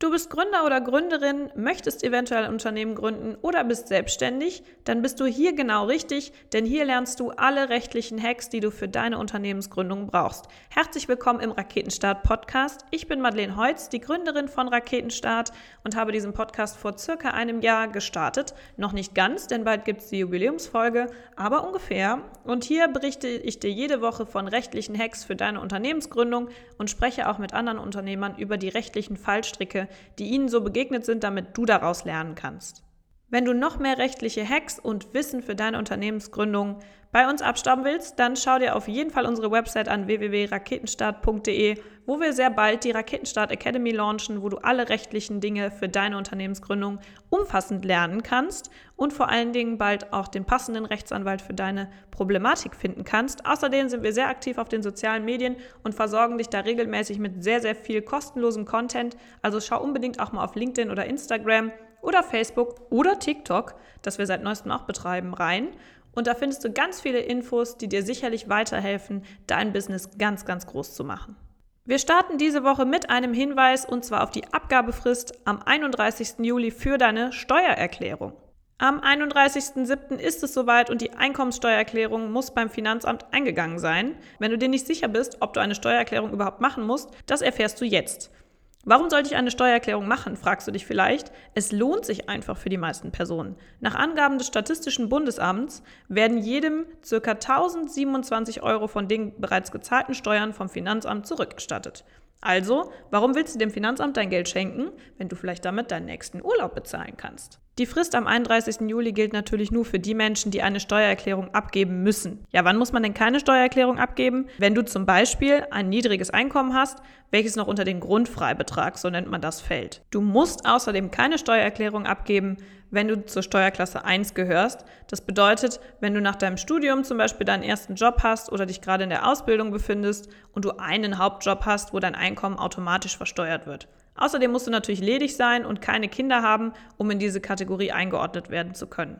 Du bist Gründer oder Gründerin, möchtest eventuell ein Unternehmen gründen oder bist selbstständig, dann bist du hier genau richtig, denn hier lernst du alle rechtlichen Hacks, die du für deine Unternehmensgründung brauchst. Herzlich willkommen im Raketenstart Podcast. Ich bin Madeleine Heutz, die Gründerin von Raketenstart und habe diesen Podcast vor circa einem Jahr gestartet. Noch nicht ganz, denn bald gibt es die Jubiläumsfolge, aber ungefähr. Und hier berichte ich dir jede Woche von rechtlichen Hacks für deine Unternehmensgründung und spreche auch mit anderen Unternehmern über die rechtlichen Fallstricke, die ihnen so begegnet sind, damit du daraus lernen kannst. Wenn du noch mehr rechtliche Hacks und Wissen für deine Unternehmensgründung bei uns abstauben willst, dann schau dir auf jeden Fall unsere Website an www.raketenstart.de, wo wir sehr bald die Raketenstart Academy launchen, wo du alle rechtlichen Dinge für deine Unternehmensgründung umfassend lernen kannst und vor allen Dingen bald auch den passenden Rechtsanwalt für deine Problematik finden kannst. Außerdem sind wir sehr aktiv auf den sozialen Medien und versorgen dich da regelmäßig mit sehr, sehr viel kostenlosem Content. Also schau unbedingt auch mal auf LinkedIn oder Instagram oder Facebook oder TikTok, das wir seit neuestem auch betreiben, rein. Und da findest du ganz viele Infos, die dir sicherlich weiterhelfen, dein Business ganz, ganz groß zu machen. Wir starten diese Woche mit einem Hinweis und zwar auf die Abgabefrist am 31. Juli für deine Steuererklärung. Am 31.07. ist es soweit und die Einkommenssteuererklärung muss beim Finanzamt eingegangen sein. Wenn du dir nicht sicher bist, ob du eine Steuererklärung überhaupt machen musst, das erfährst du jetzt. Warum sollte ich eine Steuererklärung machen, fragst du dich vielleicht. Es lohnt sich einfach für die meisten Personen. Nach Angaben des Statistischen Bundesamts werden jedem ca. 1027 Euro von den bereits gezahlten Steuern vom Finanzamt zurückgestattet. Also, warum willst du dem Finanzamt dein Geld schenken, wenn du vielleicht damit deinen nächsten Urlaub bezahlen kannst? Die Frist am 31. Juli gilt natürlich nur für die Menschen, die eine Steuererklärung abgeben müssen. Ja, wann muss man denn keine Steuererklärung abgeben? Wenn du zum Beispiel ein niedriges Einkommen hast, welches noch unter den Grundfreibetrag, so nennt man das, fällt. Du musst außerdem keine Steuererklärung abgeben, wenn du zur Steuerklasse 1 gehörst. Das bedeutet, wenn du nach deinem Studium zum Beispiel deinen ersten Job hast oder dich gerade in der Ausbildung befindest und du einen Hauptjob hast, wo dein Einkommen automatisch versteuert wird. Außerdem musst du natürlich ledig sein und keine Kinder haben, um in diese Kategorie eingeordnet werden zu können.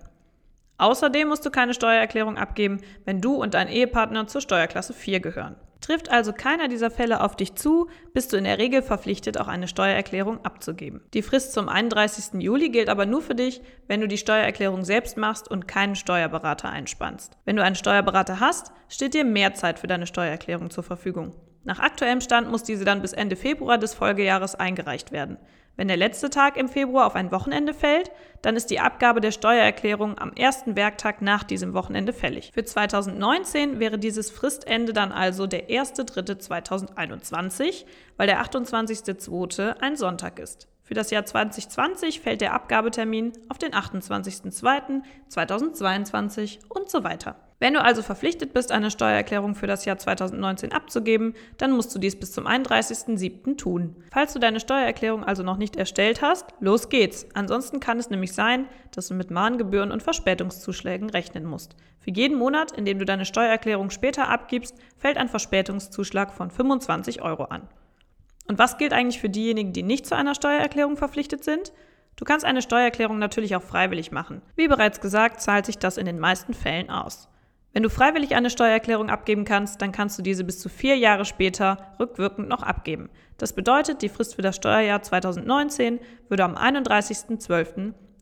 Außerdem musst du keine Steuererklärung abgeben, wenn du und dein Ehepartner zur Steuerklasse 4 gehören. Trifft also keiner dieser Fälle auf dich zu, bist du in der Regel verpflichtet, auch eine Steuererklärung abzugeben. Die Frist zum 31. Juli gilt aber nur für dich, wenn du die Steuererklärung selbst machst und keinen Steuerberater einspannst. Wenn du einen Steuerberater hast, steht dir mehr Zeit für deine Steuererklärung zur Verfügung. Nach aktuellem Stand muss diese dann bis Ende Februar des Folgejahres eingereicht werden. Wenn der letzte Tag im Februar auf ein Wochenende fällt, dann ist die Abgabe der Steuererklärung am ersten Werktag nach diesem Wochenende fällig. Für 2019 wäre dieses Fristende dann also der 1.3.2021, weil der 28.2. ein Sonntag ist. Für das Jahr 2020 fällt der Abgabetermin auf den 28.02.2022 und so weiter. Wenn du also verpflichtet bist, eine Steuererklärung für das Jahr 2019 abzugeben, dann musst du dies bis zum 31.07. tun. Falls du deine Steuererklärung also noch nicht erstellt hast, los geht's. Ansonsten kann es nämlich sein, dass du mit Mahngebühren und Verspätungszuschlägen rechnen musst. Für jeden Monat, in dem du deine Steuererklärung später abgibst, fällt ein Verspätungszuschlag von 25 Euro an. Und was gilt eigentlich für diejenigen, die nicht zu einer Steuererklärung verpflichtet sind? Du kannst eine Steuererklärung natürlich auch freiwillig machen. Wie bereits gesagt, zahlt sich das in den meisten Fällen aus. Wenn du freiwillig eine Steuererklärung abgeben kannst, dann kannst du diese bis zu vier Jahre später rückwirkend noch abgeben. Das bedeutet, die Frist für das Steuerjahr 2019 würde am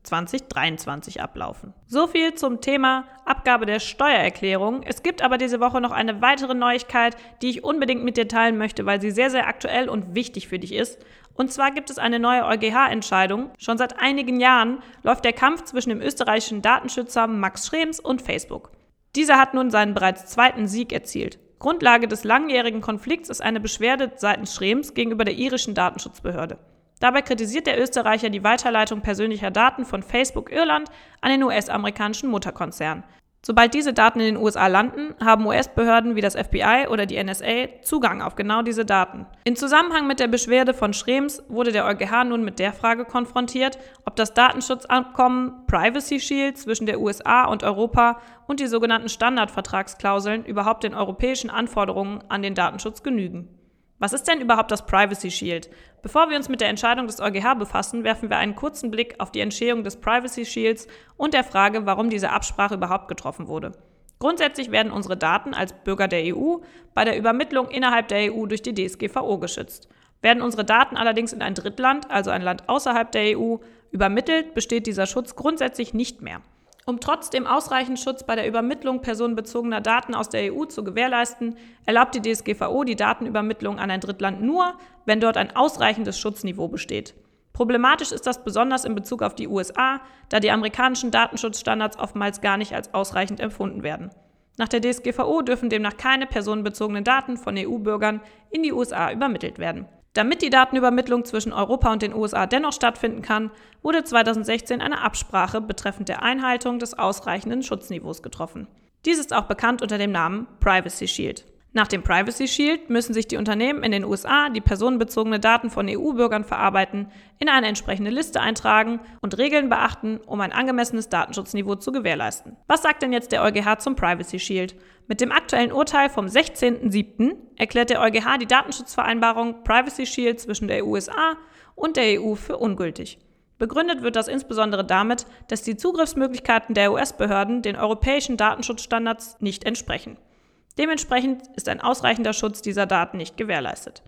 31.12.2023 ablaufen. So viel zum Thema Abgabe der Steuererklärung. Es gibt aber diese Woche noch eine weitere Neuigkeit, die ich unbedingt mit dir teilen möchte, weil sie sehr, sehr aktuell und wichtig für dich ist. Und zwar gibt es eine neue EuGH-Entscheidung. Schon seit einigen Jahren läuft der Kampf zwischen dem österreichischen Datenschützer Max Schrems und Facebook. Dieser hat nun seinen bereits zweiten Sieg erzielt. Grundlage des langjährigen Konflikts ist eine Beschwerde seitens Schrems gegenüber der irischen Datenschutzbehörde. Dabei kritisiert der Österreicher die Weiterleitung persönlicher Daten von Facebook Irland an den US-amerikanischen Mutterkonzern. Sobald diese Daten in den USA landen, haben US-Behörden wie das FBI oder die NSA Zugang auf genau diese Daten. In Zusammenhang mit der Beschwerde von Schrems wurde der EuGH nun mit der Frage konfrontiert, ob das Datenschutzabkommen Privacy Shield zwischen der USA und Europa und die sogenannten Standardvertragsklauseln überhaupt den europäischen Anforderungen an den Datenschutz genügen. Was ist denn überhaupt das Privacy Shield? Bevor wir uns mit der Entscheidung des EuGH befassen, werfen wir einen kurzen Blick auf die Entstehung des Privacy Shields und der Frage, warum diese Absprache überhaupt getroffen wurde. Grundsätzlich werden unsere Daten als Bürger der EU bei der Übermittlung innerhalb der EU durch die DSGVO geschützt. Werden unsere Daten allerdings in ein Drittland, also ein Land außerhalb der EU, übermittelt, besteht dieser Schutz grundsätzlich nicht mehr. Um trotzdem ausreichend Schutz bei der Übermittlung personenbezogener Daten aus der EU zu gewährleisten, erlaubt die DSGVO die Datenübermittlung an ein Drittland nur, wenn dort ein ausreichendes Schutzniveau besteht. Problematisch ist das besonders in Bezug auf die USA, da die amerikanischen Datenschutzstandards oftmals gar nicht als ausreichend empfunden werden. Nach der DSGVO dürfen demnach keine personenbezogenen Daten von EU-Bürgern in die USA übermittelt werden. Damit die Datenübermittlung zwischen Europa und den USA dennoch stattfinden kann, wurde 2016 eine Absprache betreffend der Einhaltung des ausreichenden Schutzniveaus getroffen. Dies ist auch bekannt unter dem Namen Privacy Shield. Nach dem Privacy Shield müssen sich die Unternehmen in den USA, die personenbezogene Daten von EU-Bürgern verarbeiten, in eine entsprechende Liste eintragen und Regeln beachten, um ein angemessenes Datenschutzniveau zu gewährleisten. Was sagt denn jetzt der EuGH zum Privacy Shield? Mit dem aktuellen Urteil vom 16.07. erklärt der EuGH die Datenschutzvereinbarung Privacy Shield zwischen der USA und der EU für ungültig. Begründet wird das insbesondere damit, dass die Zugriffsmöglichkeiten der US-Behörden den europäischen Datenschutzstandards nicht entsprechen. Dementsprechend ist ein ausreichender Schutz dieser Daten nicht gewährleistet.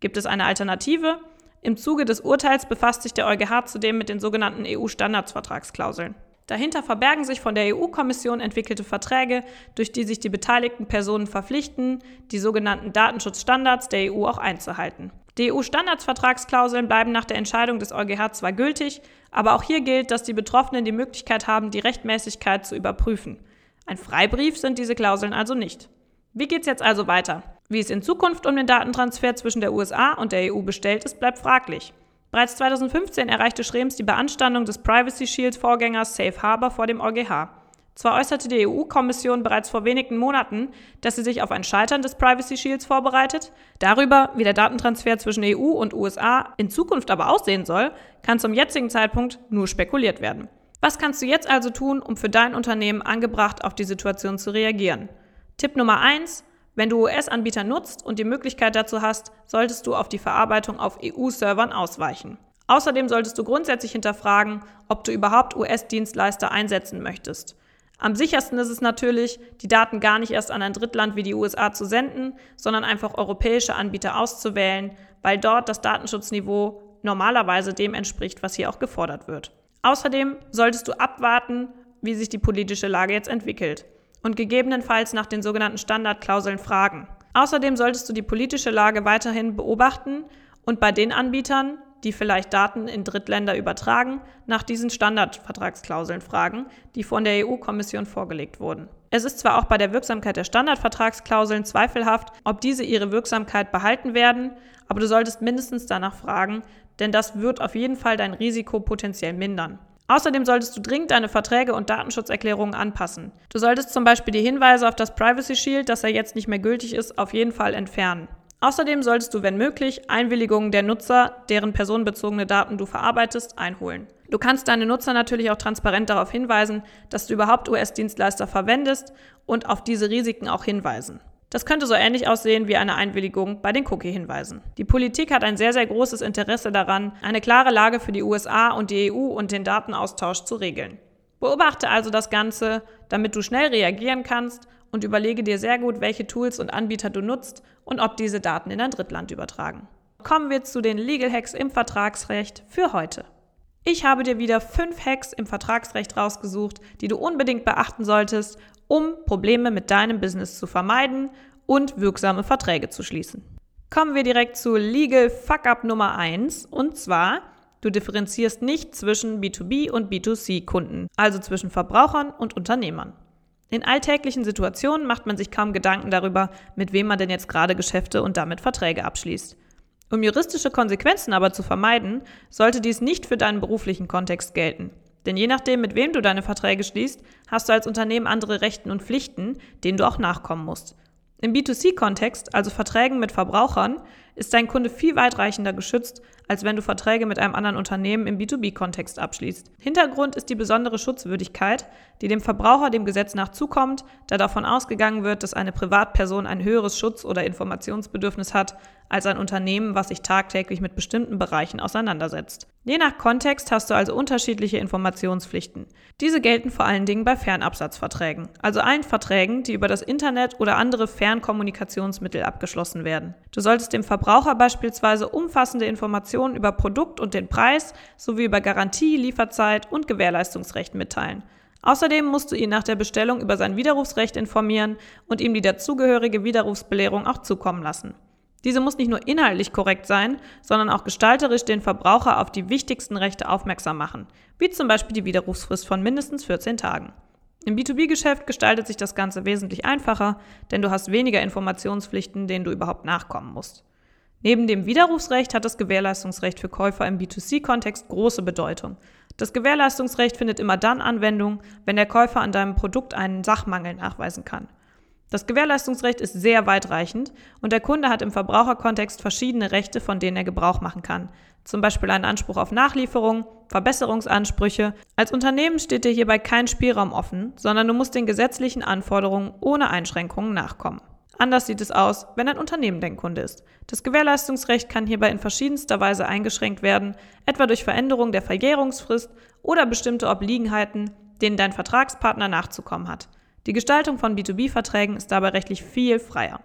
Gibt es eine Alternative? Im Zuge des Urteils befasst sich der EuGH zudem mit den sogenannten EU-Standardsvertragsklauseln. Dahinter verbergen sich von der EU-Kommission entwickelte Verträge, durch die sich die beteiligten Personen verpflichten, die sogenannten Datenschutzstandards der EU auch einzuhalten. Die EU-Standardsvertragsklauseln bleiben nach der Entscheidung des EuGH zwar gültig, aber auch hier gilt, dass die Betroffenen die Möglichkeit haben, die Rechtmäßigkeit zu überprüfen. Ein Freibrief sind diese Klauseln also nicht. Wie geht's jetzt also weiter? Wie es in Zukunft um den Datentransfer zwischen der USA und der EU bestellt ist, bleibt fraglich. Bereits 2015 erreichte Schrems die Beanstandung des Privacy Shield-Vorgängers Safe Harbor vor dem EuGH. Zwar äußerte die EU-Kommission bereits vor wenigen Monaten, dass sie sich auf ein Scheitern des Privacy Shields vorbereitet. Darüber, wie der Datentransfer zwischen EU und USA in Zukunft aber aussehen soll, kann zum jetzigen Zeitpunkt nur spekuliert werden. Was kannst du jetzt also tun, um für dein Unternehmen angebracht auf die Situation zu reagieren? Tipp Nummer eins: Wenn du US-Anbieter nutzt und die Möglichkeit dazu hast, solltest du auf die Verarbeitung auf EU-Servern ausweichen. Außerdem solltest du grundsätzlich hinterfragen, ob du überhaupt US-Dienstleister einsetzen möchtest. Am sichersten ist es natürlich, die Daten gar nicht erst an ein Drittland wie die USA zu senden, sondern einfach europäische Anbieter auszuwählen, weil dort das Datenschutzniveau normalerweise dem entspricht, was hier auch gefordert wird. Außerdem solltest du abwarten, wie sich die politische Lage jetzt entwickelt und gegebenenfalls nach den sogenannten Standardklauseln fragen. Außerdem solltest du die politische Lage weiterhin beobachten und bei den Anbietern, die vielleicht Daten in Drittländer übertragen, nach diesen Standardvertragsklauseln fragen, die von der EU-Kommission vorgelegt wurden. Es ist zwar auch bei der Wirksamkeit der Standardvertragsklauseln zweifelhaft, ob diese ihre Wirksamkeit behalten werden, aber du solltest mindestens danach fragen, denn das wird auf jeden Fall dein Risiko potenziell mindern. Außerdem solltest du dringend deine Verträge und Datenschutzerklärungen anpassen. Du solltest zum Beispiel die Hinweise auf das Privacy Shield, dass er jetzt nicht mehr gültig ist, auf jeden Fall entfernen. Außerdem solltest du, wenn möglich, Einwilligungen der Nutzer, deren personenbezogene Daten du verarbeitest, einholen. Du kannst deine Nutzer natürlich auch transparent darauf hinweisen, dass du überhaupt US-Dienstleister verwendest und auf diese Risiken auch hinweisen. Das könnte so ähnlich aussehen wie eine Einwilligung bei den Cookie-Hinweisen. Die Politik hat ein sehr, sehr großes Interesse daran, eine klare Lage für die USA und die EU und den Datenaustausch zu regeln. Beobachte also das Ganze, damit du schnell reagieren kannst und überlege dir sehr gut, welche Tools und Anbieter du nutzt und ob diese Daten in ein Drittland übertragen. Kommen wir zu den Legal Hacks im Vertragsrecht für heute. Ich habe dir wieder fünf Hacks im Vertragsrecht rausgesucht, die du unbedingt beachten solltest, um Probleme mit deinem Business zu vermeiden und wirksame Verträge zu schließen. Kommen wir direkt zu Legal Fuck-up Nummer 1 und zwar, du differenzierst nicht zwischen B2B und B2C-Kunden, also zwischen Verbrauchern und Unternehmern. In alltäglichen Situationen macht man sich kaum Gedanken darüber, mit wem man denn jetzt gerade Geschäfte und damit Verträge abschließt. Um juristische Konsequenzen aber zu vermeiden, sollte dies nicht für deinen beruflichen Kontext gelten. Denn je nachdem, mit wem du deine Verträge schließt, hast du als Unternehmen andere Rechten und Pflichten, denen du auch nachkommen musst. Im B2C-Kontext, also Verträgen mit Verbrauchern, ist dein Kunde viel weitreichender geschützt, als wenn du Verträge mit einem anderen Unternehmen im B2B-Kontext abschließt. Hintergrund ist die besondere Schutzwürdigkeit, die dem Verbraucher dem Gesetz nach zukommt, da davon ausgegangen wird, dass eine Privatperson ein höheres Schutz- oder Informationsbedürfnis hat als ein Unternehmen, was sich tagtäglich mit bestimmten Bereichen auseinandersetzt. Je nach Kontext hast du also unterschiedliche Informationspflichten. Diese gelten vor allen Dingen bei Fernabsatzverträgen, also allen Verträgen, die über das Internet oder andere Fernkommunikationsmittel abgeschlossen werden. Du solltest dem Verbraucher beispielsweise umfassende Informationen über Produkt und den Preis sowie über Garantie, Lieferzeit und Gewährleistungsrecht mitteilen. Außerdem musst du ihn nach der Bestellung über sein Widerrufsrecht informieren und ihm die dazugehörige Widerrufsbelehrung auch zukommen lassen. Diese muss nicht nur inhaltlich korrekt sein, sondern auch gestalterisch den Verbraucher auf die wichtigsten Rechte aufmerksam machen, wie zum Beispiel die Widerrufsfrist von mindestens 14 Tagen. Im B2B-Geschäft gestaltet sich das Ganze wesentlich einfacher, denn du hast weniger Informationspflichten, denen du überhaupt nachkommen musst. Neben dem Widerrufsrecht hat das Gewährleistungsrecht für Käufer im B2C-Kontext große Bedeutung. Das Gewährleistungsrecht findet immer dann Anwendung, wenn der Käufer an deinem Produkt einen Sachmangel nachweisen kann. Das Gewährleistungsrecht ist sehr weitreichend und der Kunde hat im Verbraucherkontext verschiedene Rechte, von denen er Gebrauch machen kann. Zum Beispiel einen Anspruch auf Nachlieferung, Verbesserungsansprüche. Als Unternehmen steht dir hierbei kein Spielraum offen, sondern du musst den gesetzlichen Anforderungen ohne Einschränkungen nachkommen. Anders sieht es aus, wenn ein Unternehmen dein Kunde ist. Das Gewährleistungsrecht kann hierbei in verschiedenster Weise eingeschränkt werden, etwa durch Veränderung der Verjährungsfrist oder bestimmte Obliegenheiten, denen dein Vertragspartner nachzukommen hat. Die Gestaltung von B2B-Verträgen ist dabei rechtlich viel freier.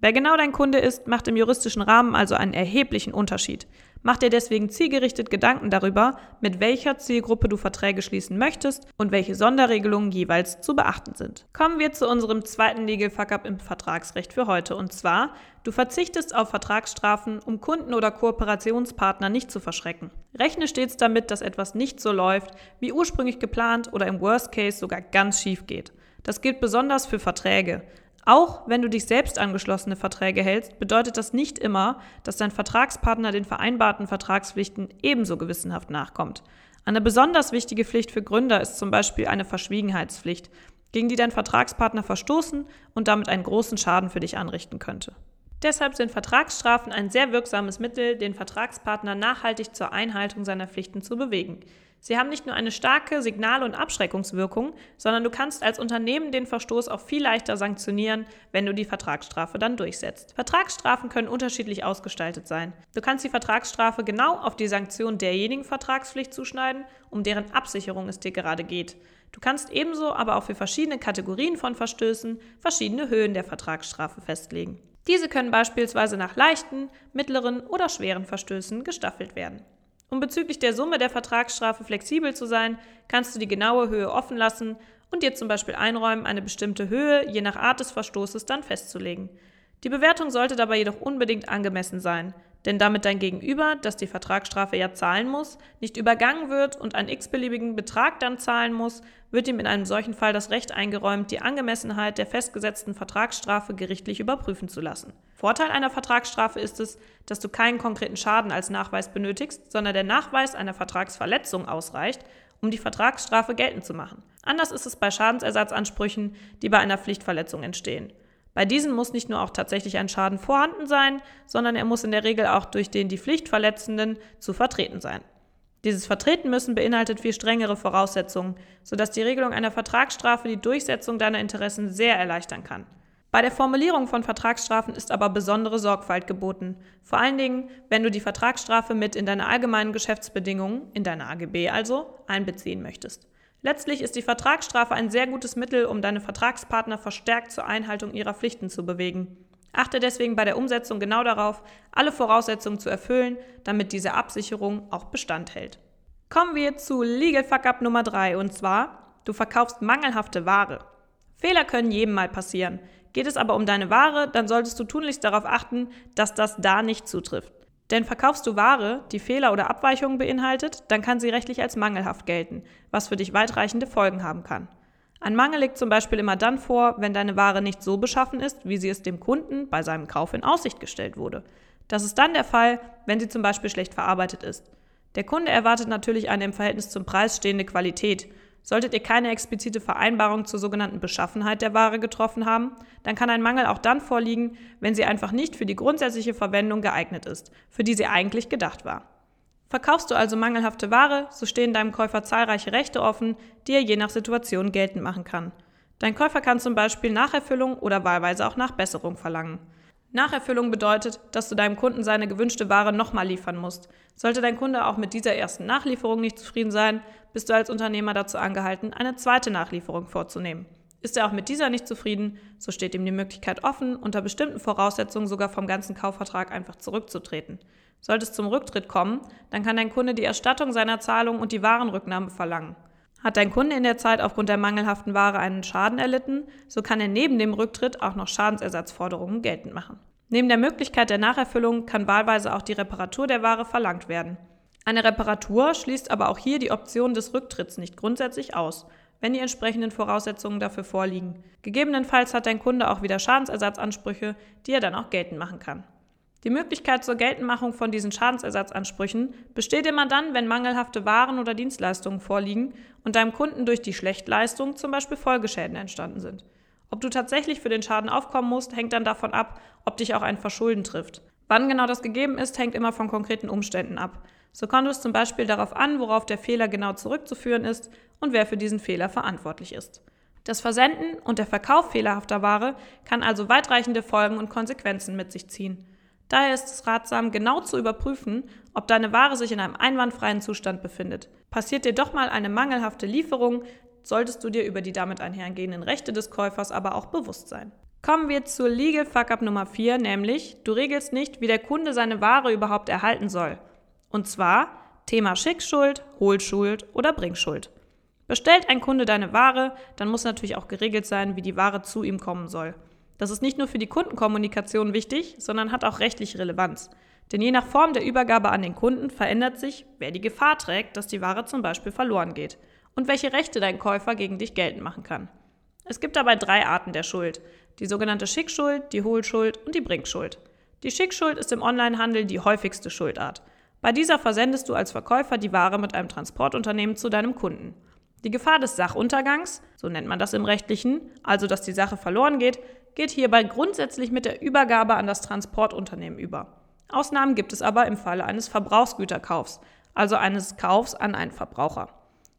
Wer genau dein Kunde ist, macht im juristischen Rahmen also einen erheblichen Unterschied. Mach dir deswegen zielgerichtet Gedanken darüber, mit welcher Zielgruppe du Verträge schließen möchtest und welche Sonderregelungen jeweils zu beachten sind. Kommen wir zu unserem zweiten Legal Fuck-up im Vertragsrecht für heute und zwar, du verzichtest auf Vertragsstrafen, um Kunden oder Kooperationspartner nicht zu verschrecken. Rechne stets damit, dass etwas nicht so läuft, wie ursprünglich geplant oder im Worst Case sogar ganz schief geht. Das gilt besonders für Verträge. Auch wenn du dich selbst angeschlossene Verträge hältst, bedeutet das nicht immer, dass dein Vertragspartner den vereinbarten Vertragspflichten ebenso gewissenhaft nachkommt. Eine besonders wichtige Pflicht für Gründer ist zum Beispiel eine Verschwiegenheitspflicht, gegen die dein Vertragspartner verstoßen und damit einen großen Schaden für dich anrichten könnte. Deshalb sind Vertragsstrafen ein sehr wirksames Mittel, den Vertragspartner nachhaltig zur Einhaltung seiner Pflichten zu bewegen. Sie haben nicht nur eine starke Signal- und Abschreckungswirkung, sondern du kannst als Unternehmen den Verstoß auch viel leichter sanktionieren, wenn du die Vertragsstrafe dann durchsetzt. Vertragsstrafen können unterschiedlich ausgestaltet sein. Du kannst die Vertragsstrafe genau auf die Sanktion derjenigen Vertragspflicht zuschneiden, um deren Absicherung es dir gerade geht. Du kannst ebenso aber auch für verschiedene Kategorien von Verstößen verschiedene Höhen der Vertragsstrafe festlegen. Diese können beispielsweise nach leichten, mittleren oder schweren Verstößen gestaffelt werden. Um bezüglich der Summe der Vertragsstrafe flexibel zu sein, kannst du die genaue Höhe offen lassen und dir zum Beispiel einräumen, eine bestimmte Höhe je nach Art des Verstoßes dann festzulegen. Die Bewertung sollte dabei jedoch unbedingt angemessen sein, denn damit dein Gegenüber, das die Vertragsstrafe ja zahlen muss, nicht übergangen wird und einen x-beliebigen Betrag dann zahlen muss, wird ihm in einem solchen Fall das Recht eingeräumt, die Angemessenheit der festgesetzten Vertragsstrafe gerichtlich überprüfen zu lassen. Vorteil einer Vertragsstrafe ist es, dass du keinen konkreten Schaden als Nachweis benötigst, sondern der Nachweis einer Vertragsverletzung ausreicht, um die Vertragsstrafe geltend zu machen. Anders ist es bei Schadensersatzansprüchen, die bei einer Pflichtverletzung entstehen. Bei diesen muss nicht nur auch tatsächlich ein Schaden vorhanden sein, sondern er muss in der Regel auch durch den die Pflichtverletzenden zu vertreten sein. Dieses Vertreten müssen beinhaltet viel strengere Voraussetzungen, sodass die Regelung einer Vertragsstrafe die Durchsetzung deiner Interessen sehr erleichtern kann. Bei der Formulierung von Vertragsstrafen ist aber besondere Sorgfalt geboten, vor allen Dingen, wenn du die Vertragsstrafe mit in deine allgemeinen Geschäftsbedingungen, in deine AGB also, einbeziehen möchtest. Letztlich ist die Vertragsstrafe ein sehr gutes Mittel, um deine Vertragspartner verstärkt zur Einhaltung ihrer Pflichten zu bewegen. Achte deswegen bei der Umsetzung genau darauf, alle Voraussetzungen zu erfüllen, damit diese Absicherung auch Bestand hält. Kommen wir zu Legal Fuck Up Nummer 3 und zwar, du verkaufst mangelhafte Ware. Fehler können jedem mal passieren. Geht es aber um deine Ware, dann solltest du tunlichst darauf achten, dass das da nicht zutrifft. Denn verkaufst du Ware, die Fehler oder Abweichungen beinhaltet, dann kann sie rechtlich als mangelhaft gelten, was für dich weitreichende Folgen haben kann. Ein Mangel liegt zum Beispiel immer dann vor, wenn deine Ware nicht so beschaffen ist, wie sie es dem Kunden bei seinem Kauf in Aussicht gestellt wurde. Das ist dann der Fall, wenn sie zum Beispiel schlecht verarbeitet ist. Der Kunde erwartet natürlich eine im Verhältnis zum Preis stehende Qualität Solltet ihr keine explizite Vereinbarung zur sogenannten Beschaffenheit der Ware getroffen haben, dann kann ein Mangel auch dann vorliegen, wenn sie einfach nicht für die grundsätzliche Verwendung geeignet ist, für die sie eigentlich gedacht war. Verkaufst du also mangelhafte Ware, so stehen deinem Käufer zahlreiche Rechte offen, die er je nach Situation geltend machen kann. Dein Käufer kann zum Beispiel Nacherfüllung oder wahlweise auch Nachbesserung verlangen. Nacherfüllung bedeutet, dass du deinem Kunden seine gewünschte Ware nochmal liefern musst. Sollte dein Kunde auch mit dieser ersten Nachlieferung nicht zufrieden sein, bist du als Unternehmer dazu angehalten, eine zweite Nachlieferung vorzunehmen. Ist er auch mit dieser nicht zufrieden, so steht ihm die Möglichkeit offen, unter bestimmten Voraussetzungen sogar vom ganzen Kaufvertrag einfach zurückzutreten. Sollte es zum Rücktritt kommen, dann kann dein Kunde die Erstattung seiner Zahlung und die Warenrücknahme verlangen. Hat dein Kunde in der Zeit aufgrund der mangelhaften Ware einen Schaden erlitten, so kann er neben dem Rücktritt auch noch Schadensersatzforderungen geltend machen. Neben der Möglichkeit der Nacherfüllung kann wahlweise auch die Reparatur der Ware verlangt werden. Eine Reparatur schließt aber auch hier die Option des Rücktritts nicht grundsätzlich aus, wenn die entsprechenden Voraussetzungen dafür vorliegen. Gegebenenfalls hat dein Kunde auch wieder Schadensersatzansprüche, die er dann auch geltend machen kann. Die Möglichkeit zur Geltendmachung von diesen Schadensersatzansprüchen besteht immer dann, wenn mangelhafte Waren oder Dienstleistungen vorliegen und deinem Kunden durch die Schlechtleistung zum Beispiel Folgeschäden entstanden sind. Ob du tatsächlich für den Schaden aufkommen musst, hängt dann davon ab, ob dich auch ein Verschulden trifft. Wann genau das gegeben ist, hängt immer von konkreten Umständen ab. So kommt es zum Beispiel darauf an, worauf der Fehler genau zurückzuführen ist und wer für diesen Fehler verantwortlich ist. Das Versenden und der Verkauf fehlerhafter Ware kann also weitreichende Folgen und Konsequenzen mit sich ziehen. Daher ist es ratsam, genau zu überprüfen, ob deine Ware sich in einem einwandfreien Zustand befindet. Passiert dir doch mal eine mangelhafte Lieferung, solltest du dir über die damit einhergehenden Rechte des Käufers aber auch bewusst sein. Kommen wir zur Legal Fuck-up Nummer 4, nämlich du regelst nicht, wie der Kunde seine Ware überhaupt erhalten soll. Und zwar Thema Schickschuld, Hohlschuld oder Bringschuld. Bestellt ein Kunde deine Ware, dann muss natürlich auch geregelt sein, wie die Ware zu ihm kommen soll. Das ist nicht nur für die Kundenkommunikation wichtig, sondern hat auch rechtliche Relevanz. Denn je nach Form der Übergabe an den Kunden verändert sich, wer die Gefahr trägt, dass die Ware zum Beispiel verloren geht und welche Rechte dein Käufer gegen dich geltend machen kann. Es gibt dabei drei Arten der Schuld. Die sogenannte Schickschuld, die Hohlschuld und die Bringschuld. Die Schickschuld ist im Onlinehandel die häufigste Schuldart. Bei dieser versendest du als Verkäufer die Ware mit einem Transportunternehmen zu deinem Kunden. Die Gefahr des Sachuntergangs, so nennt man das im rechtlichen, also dass die Sache verloren geht, geht hierbei grundsätzlich mit der Übergabe an das Transportunternehmen über. Ausnahmen gibt es aber im Falle eines Verbrauchsgüterkaufs, also eines Kaufs an einen Verbraucher.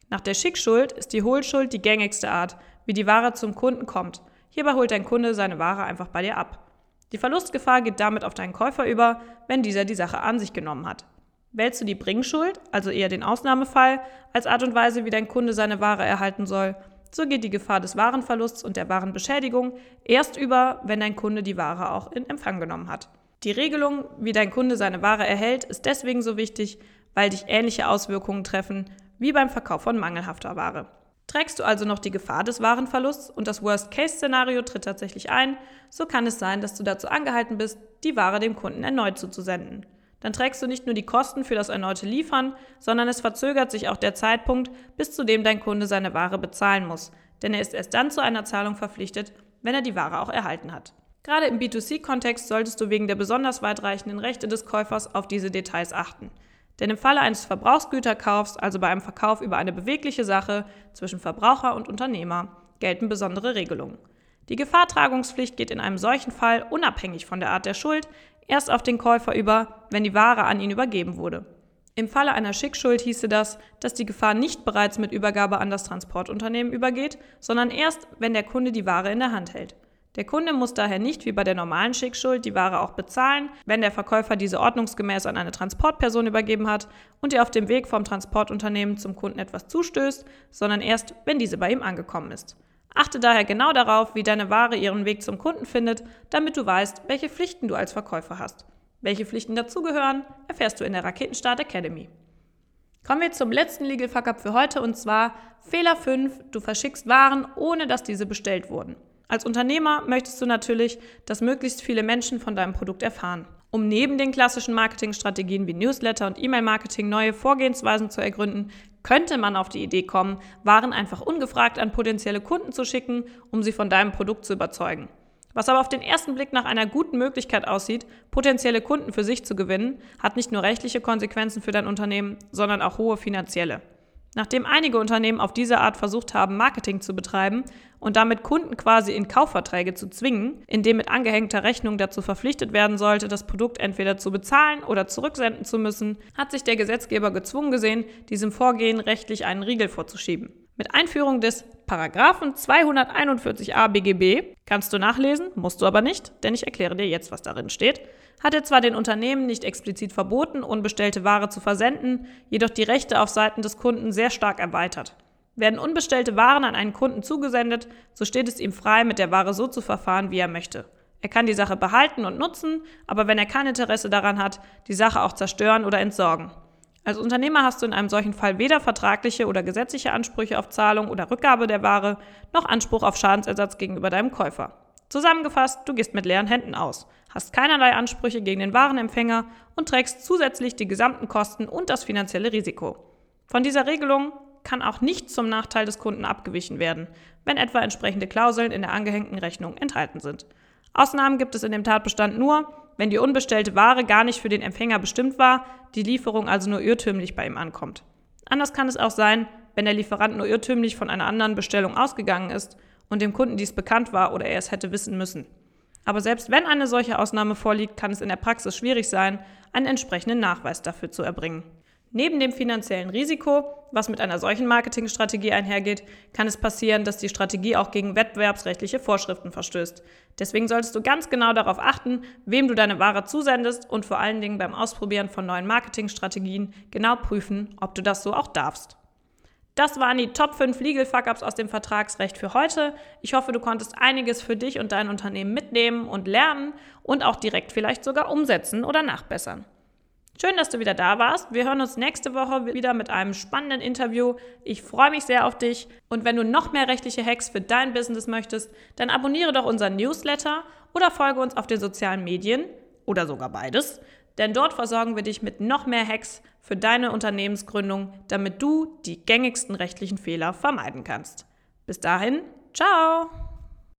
Nach der Schickschuld ist die Hohlschuld die gängigste Art, wie die Ware zum Kunden kommt. Hierbei holt dein Kunde seine Ware einfach bei dir ab. Die Verlustgefahr geht damit auf deinen Käufer über, wenn dieser die Sache an sich genommen hat. Wählst du die Bringschuld, also eher den Ausnahmefall, als Art und Weise, wie dein Kunde seine Ware erhalten soll, so geht die Gefahr des Warenverlusts und der Warenbeschädigung erst über, wenn dein Kunde die Ware auch in Empfang genommen hat. Die Regelung, wie dein Kunde seine Ware erhält, ist deswegen so wichtig, weil dich ähnliche Auswirkungen treffen wie beim Verkauf von mangelhafter Ware. Trägst du also noch die Gefahr des Warenverlusts und das Worst-Case-Szenario tritt tatsächlich ein, so kann es sein, dass du dazu angehalten bist, die Ware dem Kunden erneut zuzusenden dann trägst du nicht nur die Kosten für das erneute Liefern, sondern es verzögert sich auch der Zeitpunkt, bis zu dem dein Kunde seine Ware bezahlen muss, denn er ist erst dann zu einer Zahlung verpflichtet, wenn er die Ware auch erhalten hat. Gerade im B2C-Kontext solltest du wegen der besonders weitreichenden Rechte des Käufers auf diese Details achten. Denn im Falle eines Verbrauchsgüterkaufs, also bei einem Verkauf über eine bewegliche Sache zwischen Verbraucher und Unternehmer, gelten besondere Regelungen. Die Gefahrtragungspflicht geht in einem solchen Fall unabhängig von der Art der Schuld erst auf den Käufer über, wenn die Ware an ihn übergeben wurde. Im Falle einer Schickschuld hieße das, dass die Gefahr nicht bereits mit Übergabe an das Transportunternehmen übergeht, sondern erst, wenn der Kunde die Ware in der Hand hält. Der Kunde muss daher nicht wie bei der normalen Schickschuld die Ware auch bezahlen, wenn der Verkäufer diese ordnungsgemäß an eine Transportperson übergeben hat und ihr auf dem Weg vom Transportunternehmen zum Kunden etwas zustößt, sondern erst, wenn diese bei ihm angekommen ist. Achte daher genau darauf, wie deine Ware ihren Weg zum Kunden findet, damit du weißt, welche Pflichten du als Verkäufer hast. Welche Pflichten dazugehören, erfährst du in der Raketenstart Academy. Kommen wir zum letzten Legal Fuck Up für heute und zwar Fehler 5, du verschickst Waren, ohne dass diese bestellt wurden. Als Unternehmer möchtest du natürlich, dass möglichst viele Menschen von deinem Produkt erfahren. Um neben den klassischen Marketingstrategien wie Newsletter und E-Mail-Marketing neue Vorgehensweisen zu ergründen, könnte man auf die Idee kommen, Waren einfach ungefragt an potenzielle Kunden zu schicken, um sie von deinem Produkt zu überzeugen. Was aber auf den ersten Blick nach einer guten Möglichkeit aussieht, potenzielle Kunden für sich zu gewinnen, hat nicht nur rechtliche Konsequenzen für dein Unternehmen, sondern auch hohe finanzielle. Nachdem einige Unternehmen auf diese Art versucht haben, Marketing zu betreiben und damit Kunden quasi in Kaufverträge zu zwingen, indem mit angehängter Rechnung dazu verpflichtet werden sollte, das Produkt entweder zu bezahlen oder zurücksenden zu müssen, hat sich der Gesetzgeber gezwungen gesehen, diesem Vorgehen rechtlich einen Riegel vorzuschieben. Mit Einführung des Paragraphen 241a BGB kannst du nachlesen, musst du aber nicht, denn ich erkläre dir jetzt, was darin steht hat er zwar den Unternehmen nicht explizit verboten, unbestellte Ware zu versenden, jedoch die Rechte auf Seiten des Kunden sehr stark erweitert. Werden unbestellte Waren an einen Kunden zugesendet, so steht es ihm frei, mit der Ware so zu verfahren, wie er möchte. Er kann die Sache behalten und nutzen, aber wenn er kein Interesse daran hat, die Sache auch zerstören oder entsorgen. Als Unternehmer hast du in einem solchen Fall weder vertragliche oder gesetzliche Ansprüche auf Zahlung oder Rückgabe der Ware, noch Anspruch auf Schadensersatz gegenüber deinem Käufer. Zusammengefasst, du gehst mit leeren Händen aus, hast keinerlei Ansprüche gegen den Warenempfänger und trägst zusätzlich die gesamten Kosten und das finanzielle Risiko. Von dieser Regelung kann auch nicht zum Nachteil des Kunden abgewichen werden, wenn etwa entsprechende Klauseln in der angehängten Rechnung enthalten sind. Ausnahmen gibt es in dem Tatbestand nur, wenn die unbestellte Ware gar nicht für den Empfänger bestimmt war, die Lieferung also nur irrtümlich bei ihm ankommt. Anders kann es auch sein, wenn der Lieferant nur irrtümlich von einer anderen Bestellung ausgegangen ist und dem Kunden dies bekannt war oder er es hätte wissen müssen. Aber selbst wenn eine solche Ausnahme vorliegt, kann es in der Praxis schwierig sein, einen entsprechenden Nachweis dafür zu erbringen. Neben dem finanziellen Risiko, was mit einer solchen Marketingstrategie einhergeht, kann es passieren, dass die Strategie auch gegen wettbewerbsrechtliche Vorschriften verstößt. Deswegen solltest du ganz genau darauf achten, wem du deine Ware zusendest und vor allen Dingen beim Ausprobieren von neuen Marketingstrategien genau prüfen, ob du das so auch darfst. Das waren die Top 5 Legal Fuck-Ups aus dem Vertragsrecht für heute. Ich hoffe, du konntest einiges für dich und dein Unternehmen mitnehmen und lernen und auch direkt vielleicht sogar umsetzen oder nachbessern. Schön, dass du wieder da warst. Wir hören uns nächste Woche wieder mit einem spannenden Interview. Ich freue mich sehr auf dich. Und wenn du noch mehr rechtliche Hacks für dein Business möchtest, dann abonniere doch unseren Newsletter oder folge uns auf den sozialen Medien oder sogar beides. Denn dort versorgen wir dich mit noch mehr Hacks für deine Unternehmensgründung, damit du die gängigsten rechtlichen Fehler vermeiden kannst. Bis dahin, ciao!